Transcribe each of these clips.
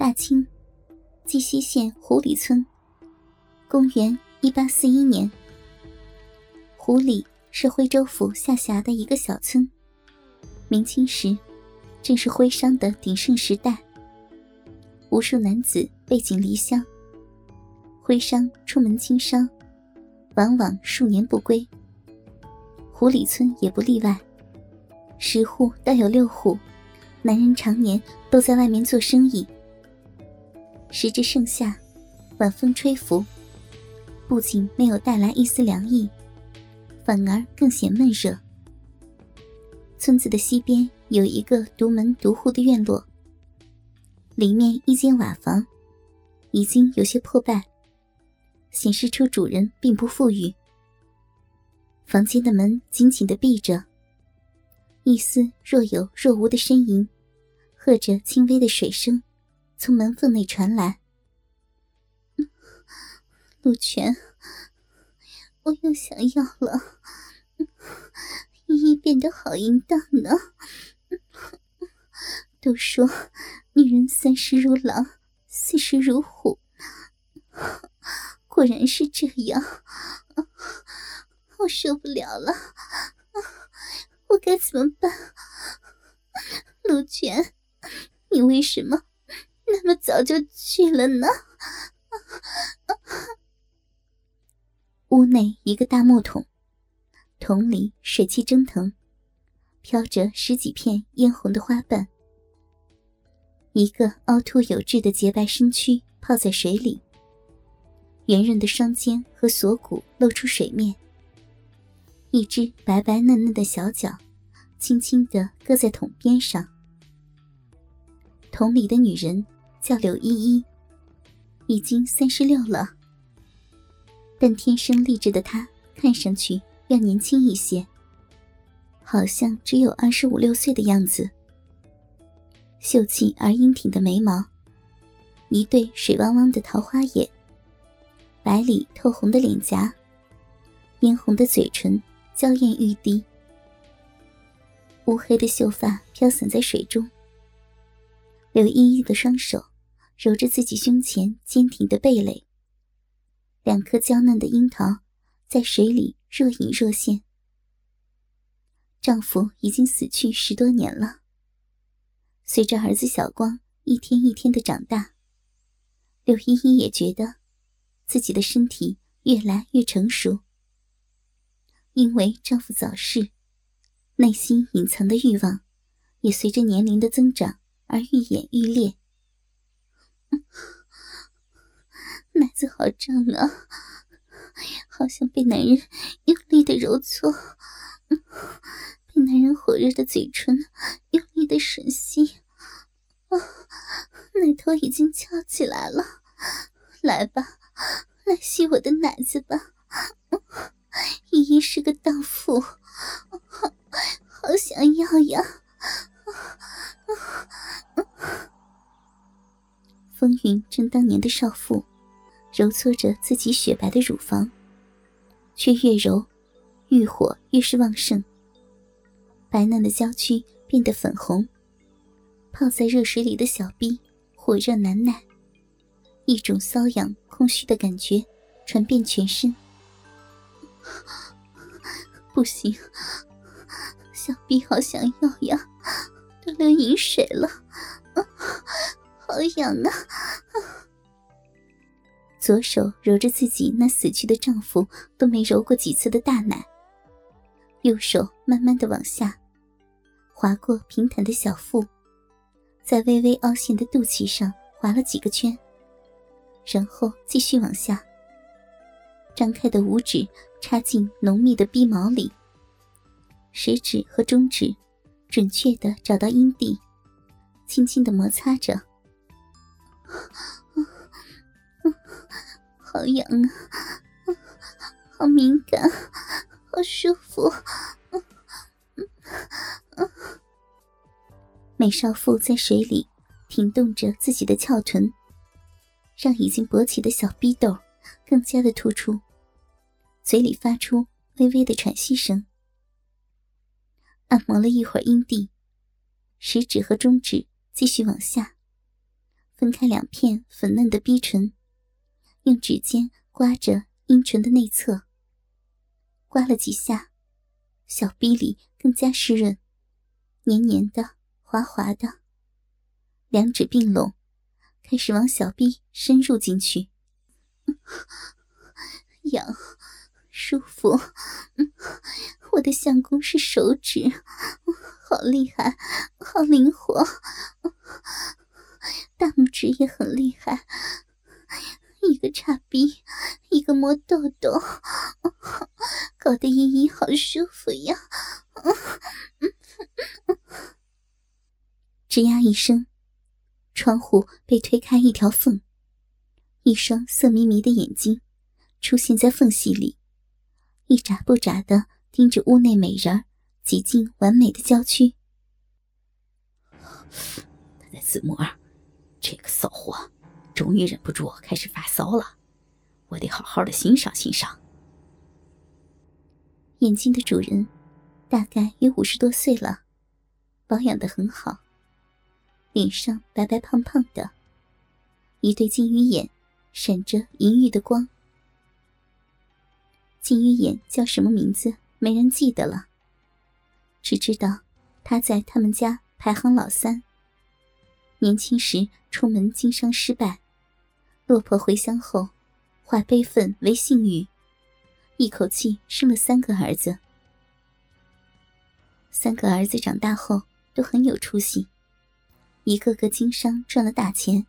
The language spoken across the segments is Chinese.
大清鸡西县湖里村，公元一八四一年。湖里是徽州府下辖的一个小村。明清时，正是徽商的鼎盛时代。无数男子背井离乡，徽商出门经商，往往数年不归。湖里村也不例外，十户倒有六户，男人常年都在外面做生意。时至盛夏，晚风吹拂，不仅没有带来一丝凉意，反而更显闷热。村子的西边有一个独门独户的院落，里面一间瓦房，已经有些破败，显示出主人并不富裕。房间的门紧紧的闭着，一丝若有若无的呻吟，和着轻微的水声。从门缝内传来，陆泉，我又想要了。依依变得好淫荡呢。都说女人三十如狼，四十如虎，果然是这样。我受不了了，我该怎么办？陆泉，你为什么？那么早就去了呢？屋内一个大木桶，桶里水汽蒸腾，飘着十几片嫣红的花瓣。一个凹凸有致的洁白身躯泡在水里，圆润的双肩和锁骨露出水面。一只白白嫩嫩的小脚，轻轻地搁在桶边上。桶里的女人。叫柳依依，已经三十六了，但天生丽质的她看上去要年轻一些，好像只有二十五六岁的样子。秀气而英挺的眉毛，一对水汪汪的桃花眼，白里透红的脸颊，嫣红的嘴唇，娇艳欲滴。乌黑的秀发飘散在水中，柳依依的双手。揉着自己胸前坚挺的蓓蕾，两颗娇嫩的樱桃在水里若隐若现。丈夫已经死去十多年了。随着儿子小光一天一天的长大，柳依依也觉得自己的身体越来越成熟。因为丈夫早逝，内心隐藏的欲望也随着年龄的增长而愈演愈烈。奶子好胀啊，好像被男人用力的揉搓，被男人火热的嘴唇用力的吮吸，啊，奶头已经翘起来了，来吧，来吸我的奶子吧，依依是个荡妇，好想要呀。风云正当年的少妇，揉搓着自己雪白的乳房，却越揉，欲火越是旺盛。白嫩的娇躯变得粉红，泡在热水里的小臂火热难耐，一种瘙痒空虚的感觉传遍全身。不行，小臂好想要呀，都流饮水了。好痒啊！左手揉着自己那死去的丈夫都没揉过几次的大奶，右手慢慢的往下，划过平坦的小腹，在微微凹陷的肚脐上划了几个圈，然后继续往下。张开的五指插进浓密的逼毛里，食指和中指准确的找到阴蒂，轻轻的摩擦着。好痒啊！好敏感，好舒服。美少妇在水里挺动着自己的翘臀，让已经勃起的小逼斗更加的突出，嘴里发出微微的喘息声。按摩了一会儿阴蒂，食指和中指继续往下。分开两片粉嫩的逼唇，用指尖刮着阴唇的内侧。刮了几下，小臂里更加湿润，黏黏的、滑滑的。两指并拢，开始往小臂深入进去，痒，舒服。我的相公是手指，好厉害，好灵活。大拇指也很厉害，个插逼，一个摸豆豆，搞得依依好舒服呀。吱呀一声。窗户被推开一条缝，一双色迷迷的眼睛出现在缝隙里，一眨不眨的盯着屋内美人挤进完美的娇躯。他在自摸，这个骚货终于忍不住开始发骚了，我得好好的欣赏欣赏。眼睛的主人大概有五十多岁了，保养的很好。脸上白白胖胖的，一对金鱼眼闪着银玉的光。金鱼眼叫什么名字？没人记得了，只知道他在他们家排行老三。年轻时出门经商失败，落魄回乡后，化悲愤为性欲，一口气生了三个儿子。三个儿子长大后都很有出息。一个个经商赚了大钱，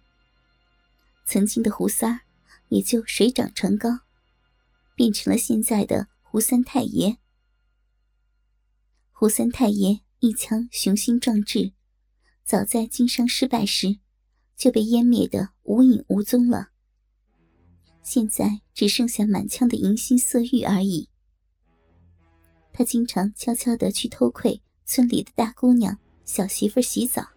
曾经的胡三儿也就水涨船高，变成了现在的胡三太爷。胡三太爷一腔雄心壮志，早在经商失败时就被湮灭的无影无踪了。现在只剩下满腔的淫心色欲而已。他经常悄悄的去偷窥村里的大姑娘、小媳妇洗澡。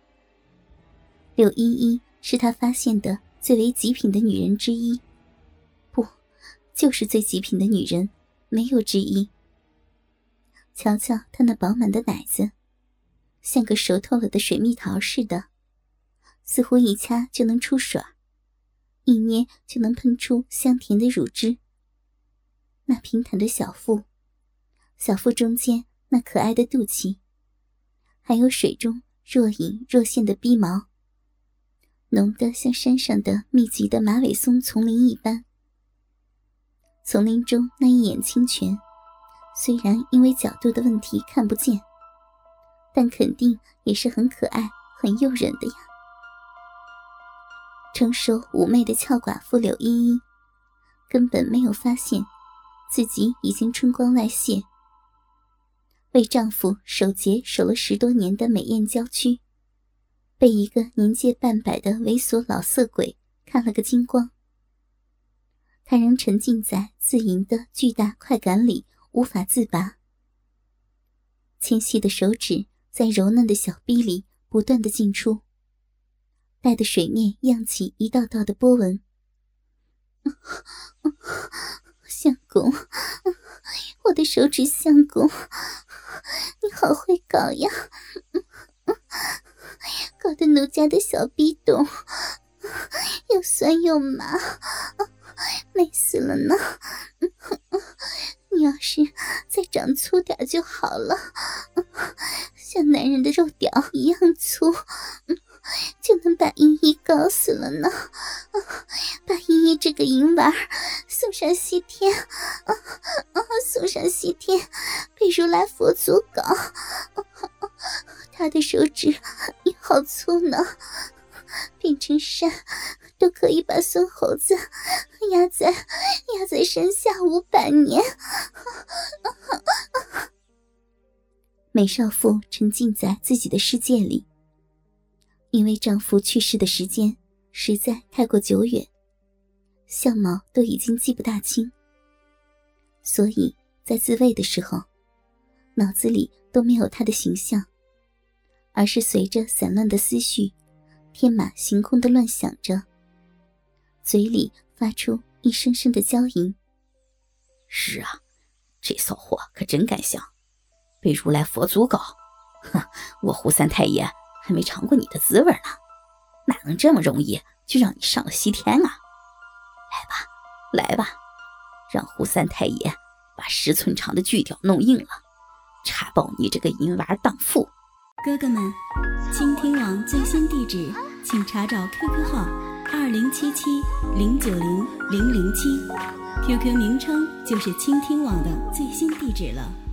柳依依是他发现的最为极品的女人之一，不，就是最极品的女人，没有之一。瞧瞧她那饱满的奶子，像个熟透了的水蜜桃似的，似乎一掐就能出水，一捏就能喷出香甜的乳汁。那平坦的小腹，小腹中间那可爱的肚脐，还有水中若隐若现的逼毛。浓得像山上的密集的马尾松丛林一般。丛林中那一眼清泉，虽然因为角度的问题看不见，但肯定也是很可爱、很诱人的呀。成熟妩媚的俏寡妇柳依依，根本没有发现自己已经春光外泄，为丈夫守节守了十多年的美艳娇躯。被一个年届半百的猥琐老色鬼看了个精光，他仍沉浸在自淫的巨大快感里无法自拔。纤细的手指在柔嫩的小臂里不断的进出，带的水面漾起一道道的波纹。相公，我的手指相公，你好会搞呀！搞得奴家的小逼洞又酸又麻，美死了呢！你要是再长粗点就好了，像男人的肉屌一样粗，就能把依依搞死了呢！把依依这个淫娃送上西天，啊啊送上西天，被如来佛祖搞。他的手指也好粗呢，变成山都可以把孙猴子压在压在山下五百年。美少妇沉浸在自己的世界里，因为丈夫去世的时间实在太过久远，相貌都已经记不大清，所以在自慰的时候，脑子里都没有他的形象。而是随着散乱的思绪，天马行空的乱想着，嘴里发出一声声的娇吟。是啊，这骚货可真敢想，被如来佛祖搞，哼，我胡三太爷还没尝过你的滋味呢，哪能这么容易就让你上了西天啊！来吧，来吧，让胡三太爷把十寸长的锯条弄硬了，插爆你这个淫娃荡妇！哥哥们，倾听网最新地址，请查找 QQ 号二零七七零九零零零七，QQ 名称就是倾听网的最新地址了。